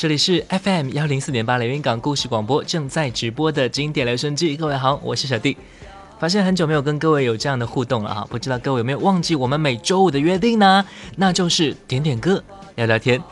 这里是 FM 幺零四点八连云港故事广播正在直播的经典留声机，各位好，我是小弟。发现很久没有跟各位有这样的互动了哈，不知道各位有没有忘记我们每周五的约定呢？那就是点点歌，聊聊天。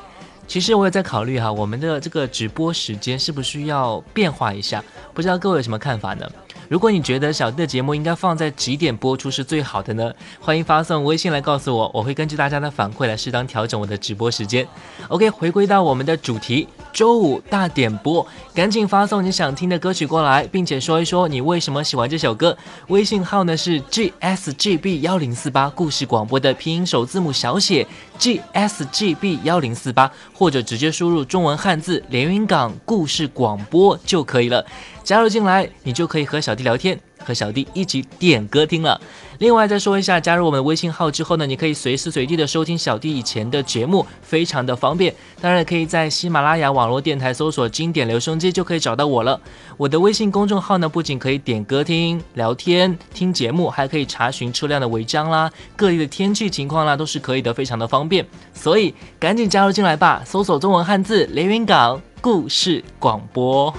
其实我也在考虑哈，我们的这个直播时间是不是要变化一下？不知道各位有什么看法呢？如果你觉得小弟的节目应该放在几点播出是最好的呢？欢迎发送微信来告诉我，我会根据大家的反馈来适当调整我的直播时间。OK，回归到我们的主题，周五大点播，赶紧发送你想听的歌曲过来，并且说一说你为什么喜欢这首歌。微信号呢是 gsgb 幺零四八，故事广播的拼音首字母小写 gsgb 幺零四八，或者直接输入中文汉字连云港故事广播就可以了。加入进来，你就可以和小弟聊天，和小弟一起点歌听了。另外再说一下，加入我们的微信号之后呢，你可以随时随地的收听小弟以前的节目，非常的方便。当然可以在喜马拉雅网络电台搜索“经典留声机”就可以找到我了。我的微信公众号呢，不仅可以点歌听、聊天、听节目，还可以查询车辆的违章啦、各地的天气情况啦，都是可以的，非常的方便。所以赶紧加入进来吧，搜索中文汉字“连云港故事广播”。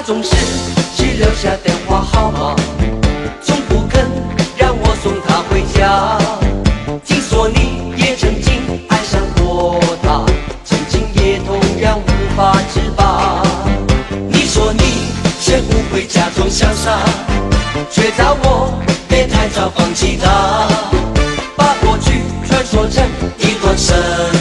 他总是只留下电话号码，从不肯让我送他回家。听说你也曾经爱上过他，曾经也同样无法自拔。你说你学不会假装潇洒，却叫我别太早放弃他。把过去传说成一段神话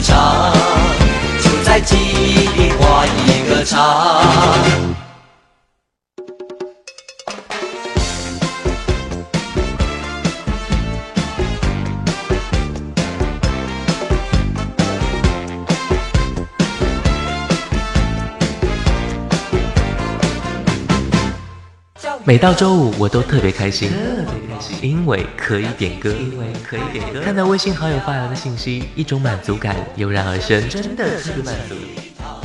个叉，就在记忆里画一个叉。每到周五，我都特别开心，因为可以点歌，因为可以点歌。看到微信好友发来的信息，一种满足感油然而生，真的特别满足。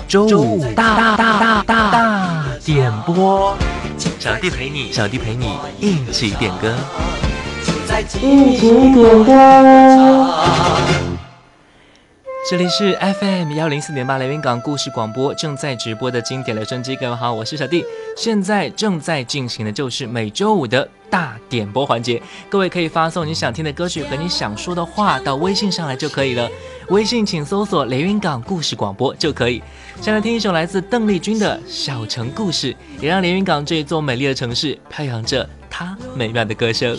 周五大大大大大大点播，小弟陪你，小弟陪你一起点歌，一起点歌。这里是 FM 幺零四点八连云港故事广播正在直播的经典留声机，各位好，我是小弟。现在正在进行的就是每周五的大点播环节，各位可以发送你想听的歌曲和你想说的话到微信上来就可以了。微信请搜索连云港故事广播就可以。先来听一首来自邓丽君的小城故事，也让连云港这一座美丽的城市飘扬着她美妙的歌声。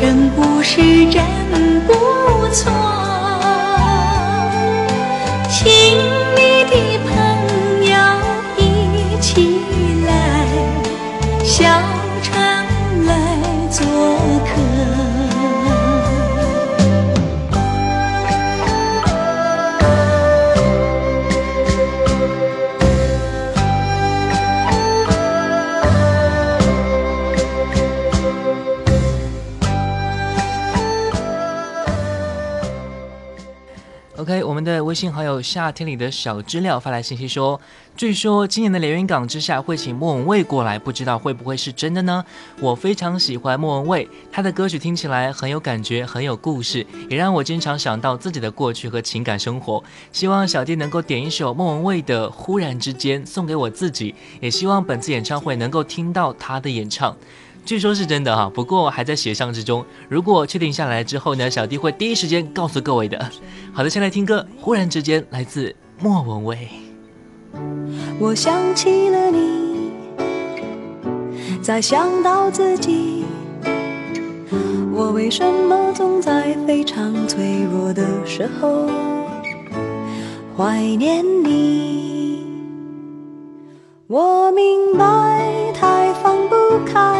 真不是，真不错。微信好友夏天里的小知了发来信息说，据说今年的连云港之下会请莫文蔚过来，不知道会不会是真的呢？我非常喜欢莫文蔚，她的歌曲听起来很有感觉，很有故事，也让我经常想到自己的过去和情感生活。希望小弟能够点一首莫文蔚的《忽然之间》送给我自己，也希望本次演唱会能够听到她的演唱。据说是真的哈，不过还在协商之中。如果确定下来之后呢，小弟会第一时间告诉各位的。好的，先来听歌，忽然之间来自莫文蔚。我想起了你，再想到自己，我为什么总在非常脆弱的时候怀念你？我明白，太放不开，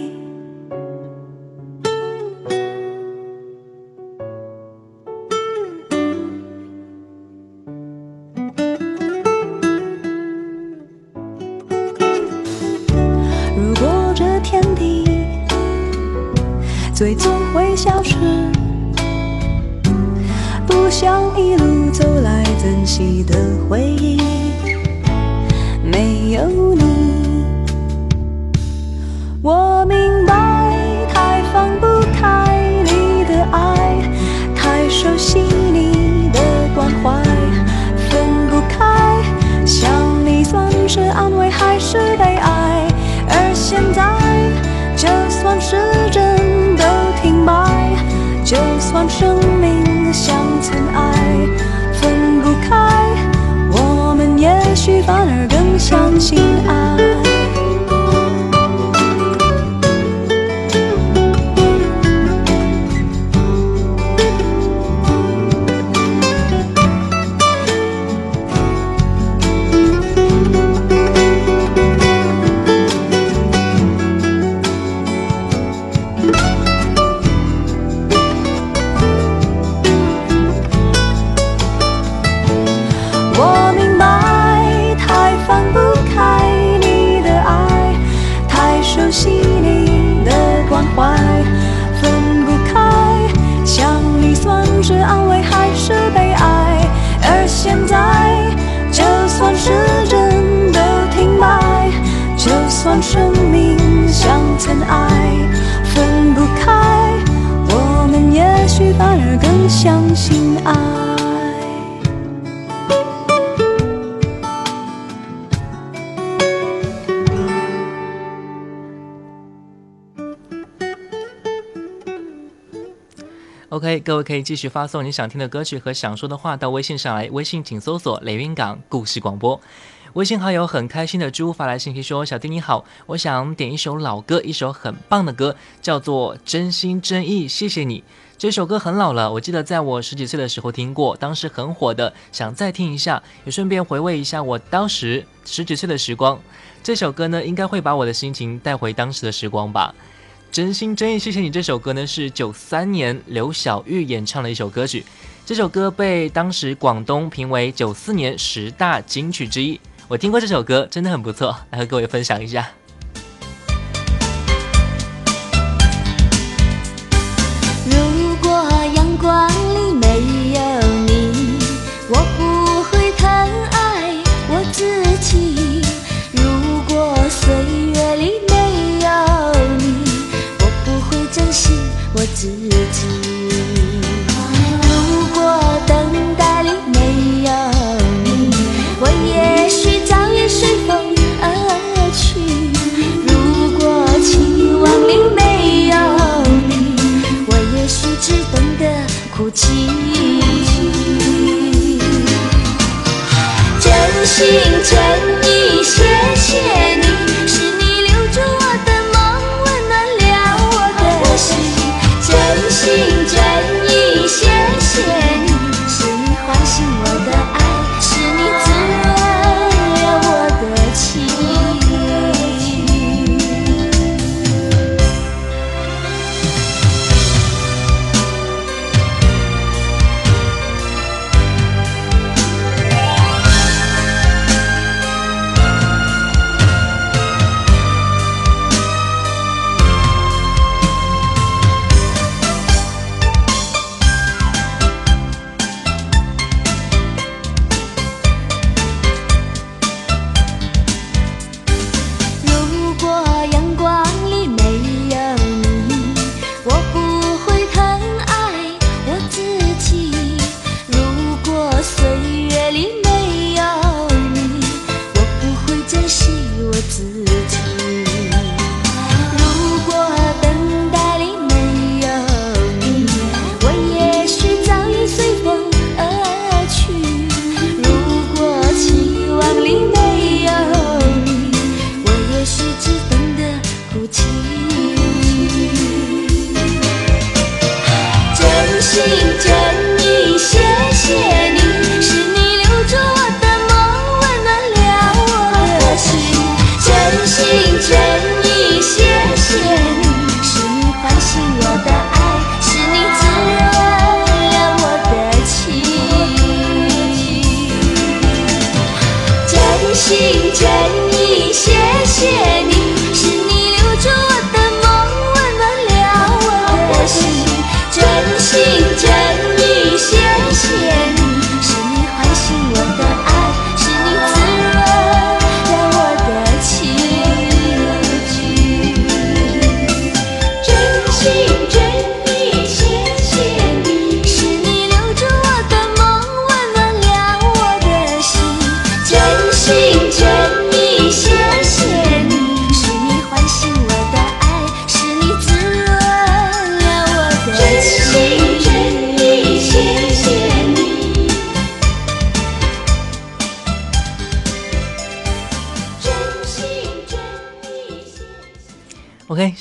可以继续发送你想听的歌曲和想说的话到微信上来，微信请搜索“雷云港故事广播”。微信好友很开心的猪发来信息说：“小弟你好，我想点一首老歌，一首很棒的歌，叫做《真心真意谢谢你》。这首歌很老了，我记得在我十几岁的时候听过，当时很火的，想再听一下，也顺便回味一下我当时十几岁的时光。这首歌呢，应该会把我的心情带回当时的时光吧。”真心真意谢谢你这首歌呢，是九三年刘晓玉演唱的一首歌曲。这首歌被当时广东评为九四年十大金曲之一。我听过这首歌，真的很不错，来和各位分享一下。哭泣。真心真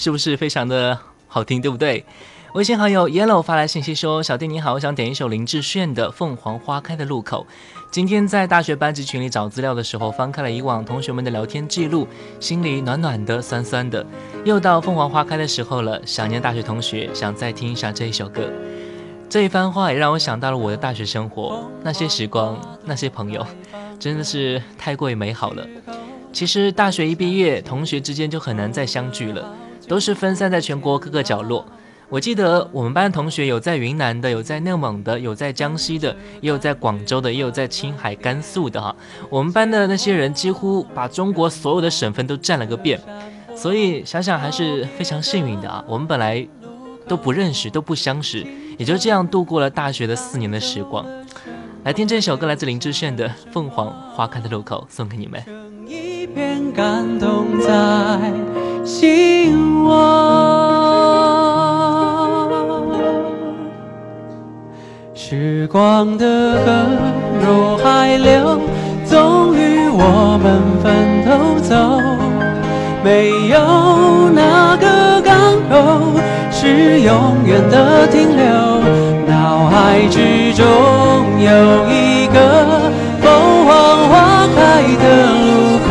是不是非常的好听，对不对？微信好友 Yellow 发来信息说：“小弟你好，我想点一首林志炫的《凤凰花开的路口》。今天在大学班级群里找资料的时候，翻开了以往同学们的聊天记录，心里暖暖的、酸酸的。又到凤凰花开的时候了，想念大学同学，想再听一下这一首歌。这一番话也让我想到了我的大学生活，那些时光，那些朋友，真的是太过于美好了。其实大学一毕业，同学之间就很难再相聚了，都是分散在全国各个角落。”我记得我们班同学有在云南的，有在内蒙的，有在江西的，也有在广州的，也有在青海、甘肃的哈。我们班的那些人几乎把中国所有的省份都占了个遍，所以想想还是非常幸运的啊。我们本来都不认识，都不相识，也就这样度过了大学的四年的时光。来听这首歌，来自林志炫的《凤凰花开的路口》，送给你们。一片感动在心窝。时光的河入海流，总与我们分头走。没有哪个港口是永远的停留。脑海之中有一个凤凰花开的路口，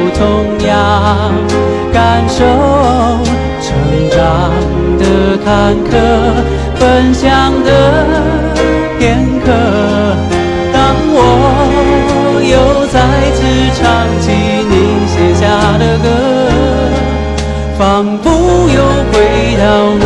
成长的坎坷，分享的片刻，当我。又再次唱起你写下的歌，仿佛又回到那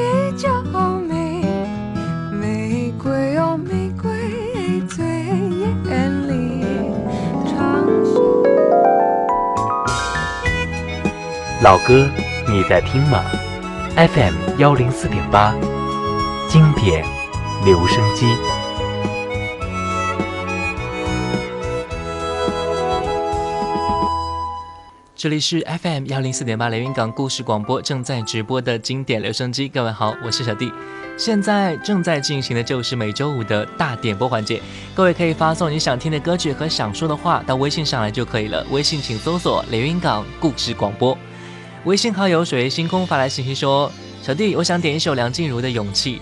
老歌，你在听吗？FM 幺零四点八，经典留声机。这里是 FM 幺零四点八连云港故事广播正在直播的经典留声机，各位好，我是小弟。现在正在进行的就是每周五的大点播环节，各位可以发送你想听的歌曲和想说的话到微信上来就可以了。微信请搜索连云港故事广播，微信好友水月星空发来信息说：“小弟，我想点一首梁静茹的《勇气》。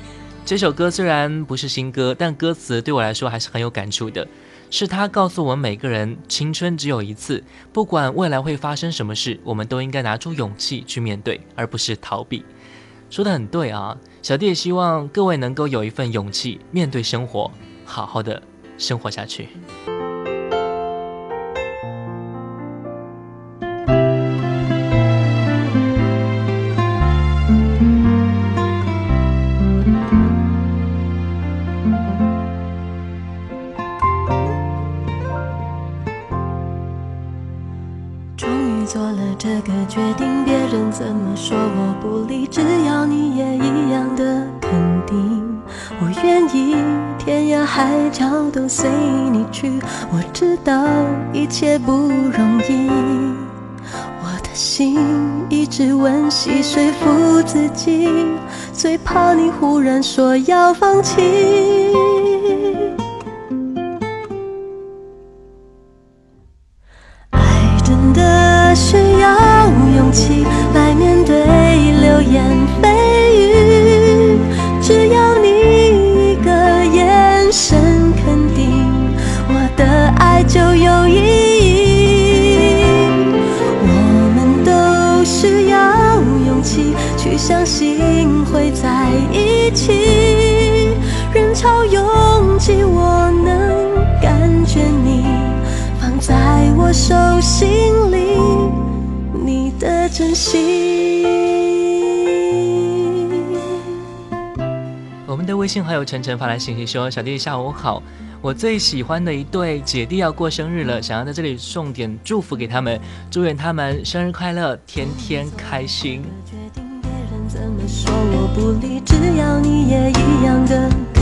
这首歌虽然不是新歌，但歌词对我来说还是很有感触的。”是他告诉我们每个人，青春只有一次，不管未来会发生什么事，我们都应该拿出勇气去面对，而不是逃避。说的很对啊，小弟也希望各位能够有一份勇气，面对生活，好好的生活下去。说要放弃。我能感觉你放在我手心里，你的真心。我们的微信好友晨晨发来信息说：“小弟下午好，我最喜欢的一对姐弟要过生日了，想要在这里送点祝福给他们，祝愿他们生日快乐，天天开心。”怎么说我不理，只要你也一样的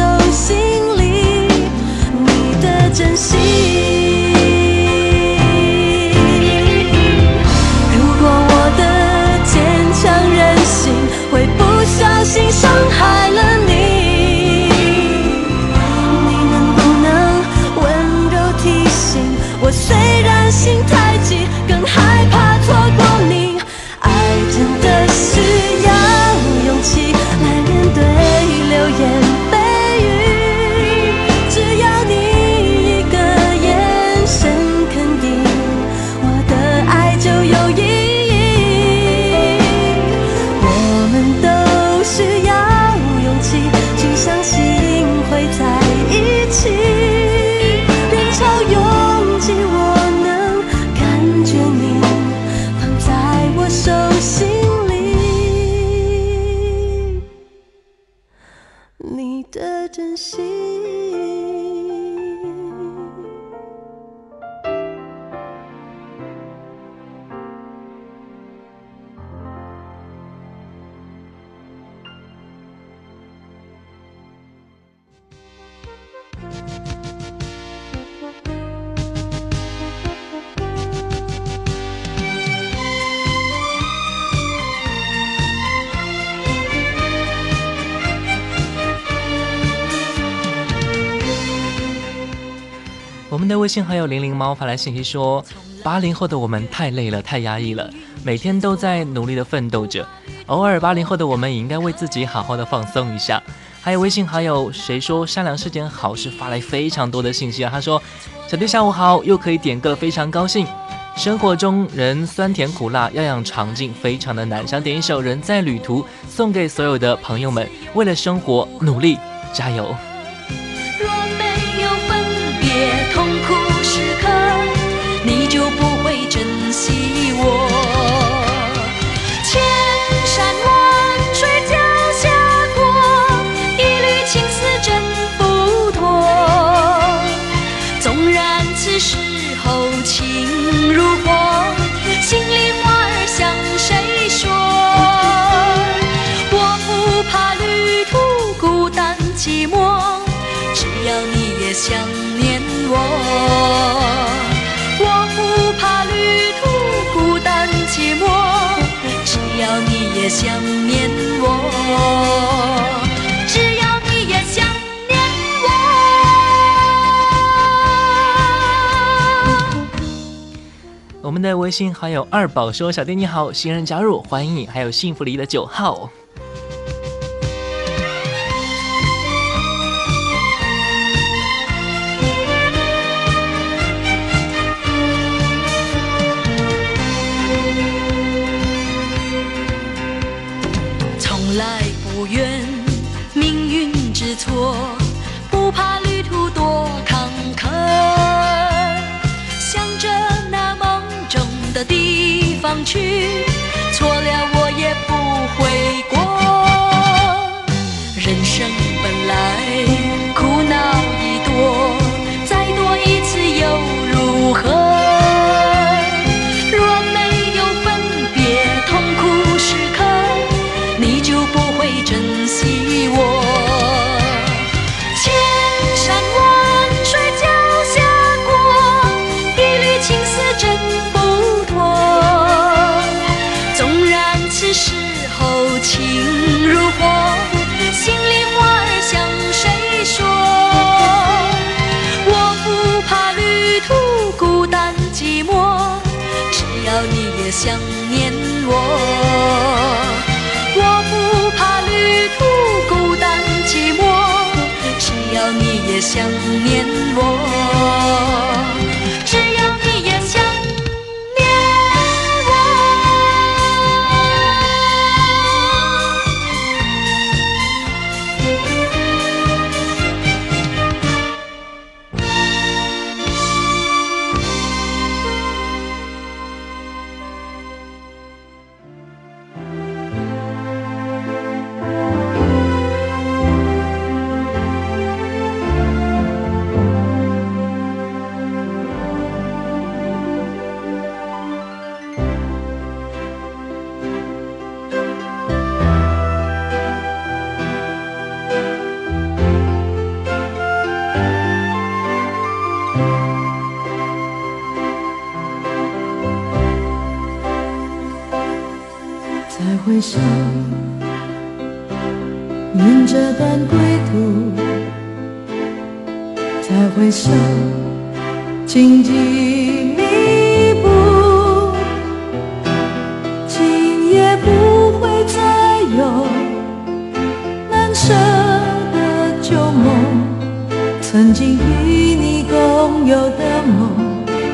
走心里，你的真心。微信好友零零猫发来信息说：“八零后的我们太累了，太压抑了，每天都在努力的奋斗着。偶尔，八零后的我们也应该为自己好好的放松一下。还有微信好友谁说善良是件好事发来非常多的信息啊。他说：“小弟下午好，又可以点歌，非常高兴。生活中人酸甜苦辣，样样尝尽，非常的难。想点一首《人在旅途》，送给所有的朋友们，为了生活努力，加油。”也想念我。只要你也想念我。我们的微信好友二宝说：“小弟你好，新人加入，欢迎你，还有幸福里的九号。”想念我。我不怕旅途孤单寂寞，只要你也想念我。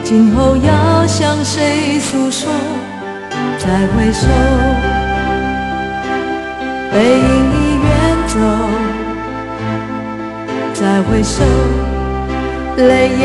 今后要向谁诉说？再回首，背影已远走；再回首，泪眼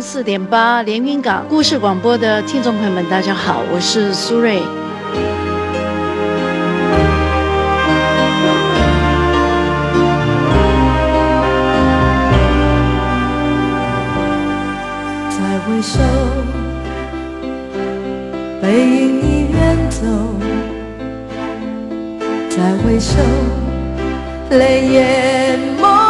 零四点八连云港故事广播的听众朋友们，大家好，我是苏芮。再回首，背影已远走；再回首，泪眼朦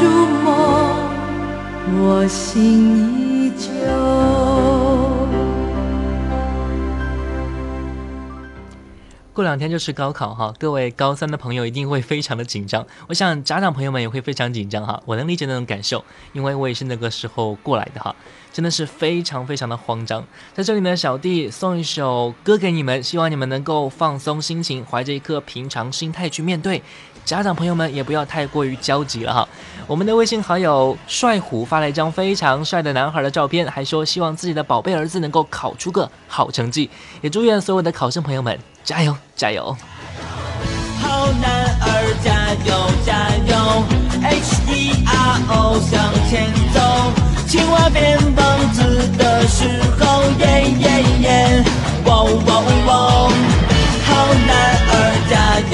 如梦，我心依旧。过两天就是高考哈，各位高三的朋友一定会非常的紧张，我想家长朋友们也会非常紧张哈，我能理解那种感受，因为我也是那个时候过来的哈，真的是非常非常的慌张。在这里呢，小弟送一首歌给你们，希望你们能够放松心情，怀着一颗平常心态去面对。家长朋友们也不要太过于焦急了哈。我们的微信好友帅虎发了一张非常帅的男孩的照片，还说希望自己的宝贝儿子能够考出个好成绩，也祝愿所有的考生朋友们加油加油！好男儿加油加油，H E R O 向前走，青蛙变王子的时候，耶耶耶，喔喔喔！好男儿加油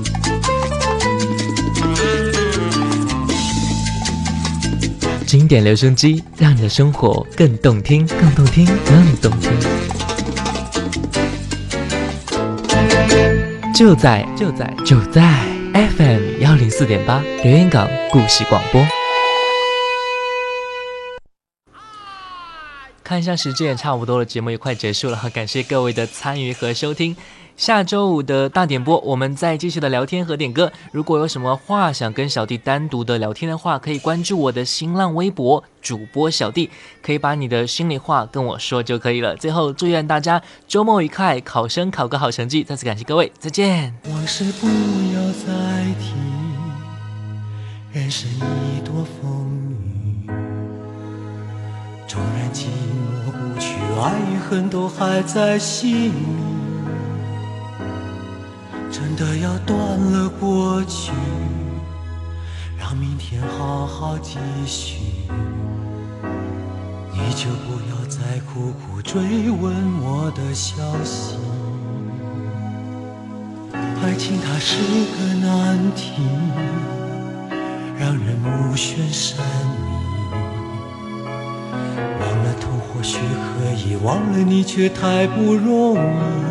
典留声机，让你的生活更动听，更动听，更动听。就在就在就在 FM 幺零四点八留言港故事广播。看一下时间也差不多了，节目也快结束了，感谢各位的参与和收听。下周五的大点播，我们再继续的聊天和点歌。如果有什么话想跟小弟单独的聊天的话，可以关注我的新浪微博主播小弟，可以把你的心里话跟我说就可以了。最后，祝愿大家周末愉快，考生考个好成绩。再次感谢各位，再见。往事不要再提，人生已多风雨，纵然寂寞不去，爱与恨都还在心里。真的要断了过去，让明天好好继续。你就不要再苦苦追问我的消息。爱情它是个难题，让人目眩神迷。忘了痛或许可以，忘了你却太不容易。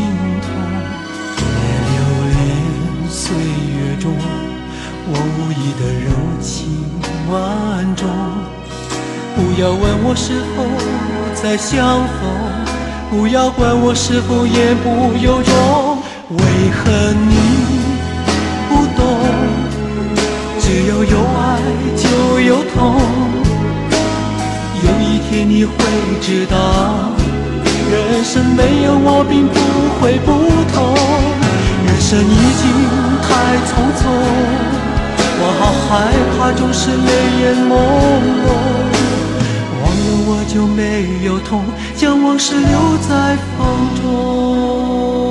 你的柔情万种。不要问我是否再相逢，不要管我是否言不由衷。为何你不懂？只要有爱就有痛。有一天你会知道。人生没有我并不会不同，人生已经太匆匆，害怕总是泪眼朦胧。忘了我就没有痛，将往事留在风中。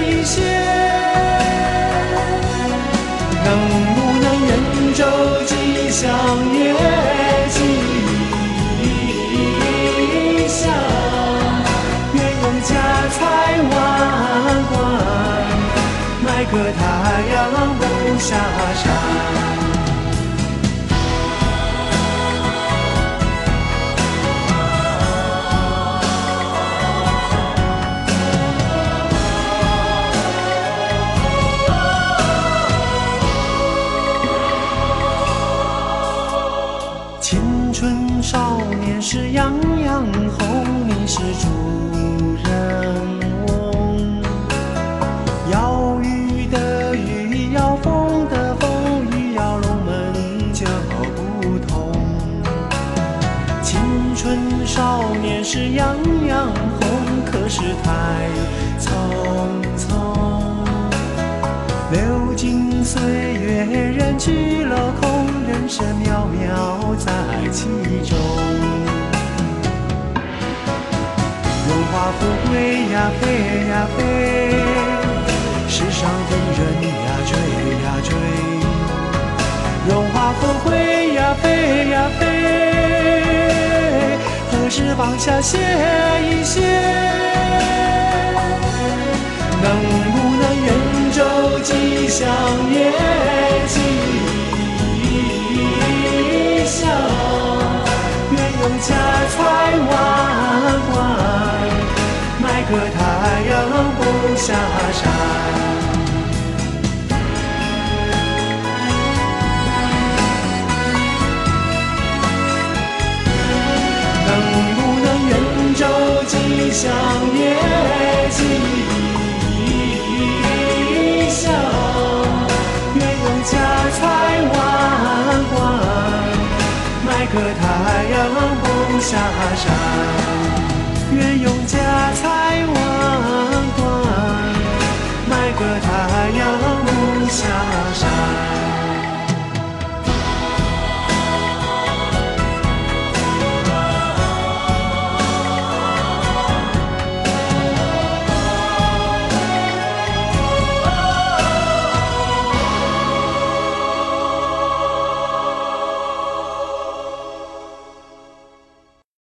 一歇？能不能人舟吉祥也吉祥？愿用家财万贯，买个太阳不下山。呀，飞呀飞，世上的人呀，追呀追。荣华富贵呀，飞呀飞，何时放下歇一歇？能不能人舟吉祥夜吉祥？愿用家财万贯，个太阳不下山。能不能人舟吉祥也吉祥？愿用家财万贯，买个太阳不下山。只用家财万贯买个太阳不下山